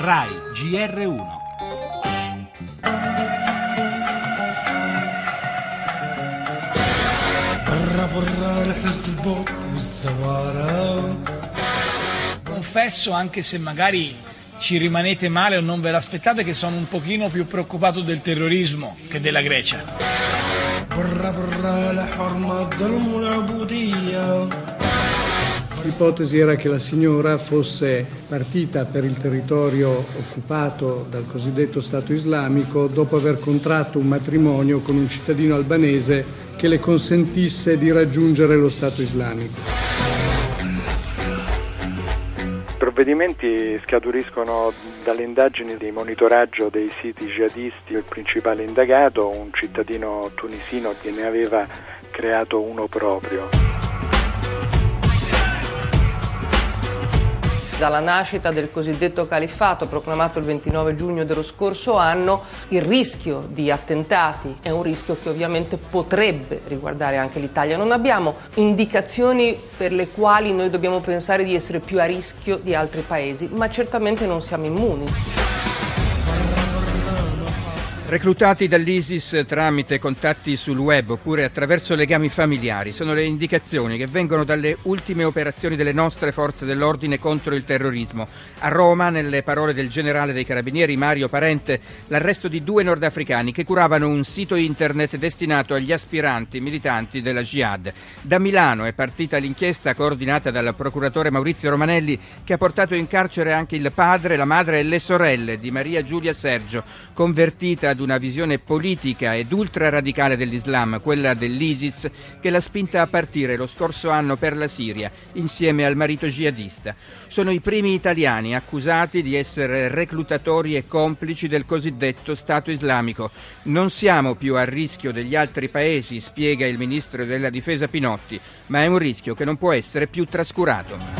RAI GR1 برا برا رحلة البوت والزوارة Confesso, anche se magari ci rimanete male o non ve l'aspettate, che sono un pochino più preoccupato del terrorismo che della Grecia. برا برا لحرمة الظلم والعبودية L'ipotesi era che la signora fosse partita per il territorio occupato dal cosiddetto Stato islamico dopo aver contratto un matrimonio con un cittadino albanese che le consentisse di raggiungere lo Stato islamico. I provvedimenti scaturiscono dalle indagini di monitoraggio dei siti jihadisti. Il principale indagato, un cittadino tunisino che ne aveva creato uno proprio. Dalla nascita del cosiddetto califfato proclamato il 29 giugno dello scorso anno, il rischio di attentati è un rischio che ovviamente potrebbe riguardare anche l'Italia. Non abbiamo indicazioni per le quali noi dobbiamo pensare di essere più a rischio di altri paesi, ma certamente non siamo immuni. Reclutati dall'ISIS tramite contatti sul web oppure attraverso legami familiari sono le indicazioni che vengono dalle ultime operazioni delle nostre forze dell'ordine contro il terrorismo. A Roma, nelle parole del generale dei carabinieri Mario Parente, l'arresto di due nordafricani che curavano un sito internet destinato agli aspiranti militanti della Jihad. Da Milano è partita l'inchiesta coordinata dal procuratore Maurizio Romanelli che ha portato in carcere anche il padre, la madre e le sorelle di Maria Giulia Sergio, convertita ad una visione politica ed ultraradicale dell'Islam, quella dell'ISIS, che l'ha spinta a partire lo scorso anno per la Siria insieme al marito jihadista. Sono i primi italiani accusati di essere reclutatori e complici del cosiddetto Stato islamico. Non siamo più a rischio degli altri paesi, spiega il ministro della Difesa Pinotti, ma è un rischio che non può essere più trascurato.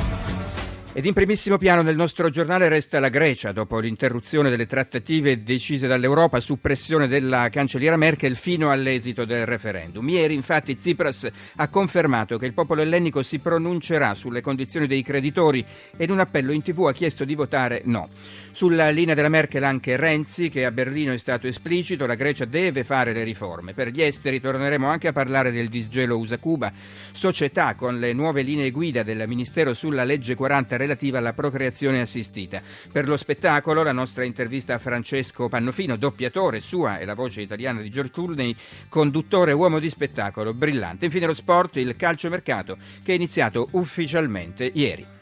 Ed in primissimo piano nel nostro giornale resta la Grecia, dopo l'interruzione delle trattative decise dall'Europa su pressione della cancelliera Merkel fino all'esito del referendum. Ieri infatti Tsipras ha confermato che il popolo ellenico si pronuncerà sulle condizioni dei creditori e in un appello in tv ha chiesto di votare no. Sulla linea della Merkel anche Renzi, che a Berlino è stato esplicito, la Grecia deve fare le riforme. Per gli esteri torneremo anche a parlare del disgelo USA-Cuba, società con le nuove linee guida del Ministero sulla legge 40 relativa alla procreazione assistita. Per lo spettacolo la nostra intervista a Francesco Pannofino, doppiatore, sua e la voce italiana di George Clooney, conduttore uomo di spettacolo brillante. Infine lo sport, il calciomercato che è iniziato ufficialmente ieri.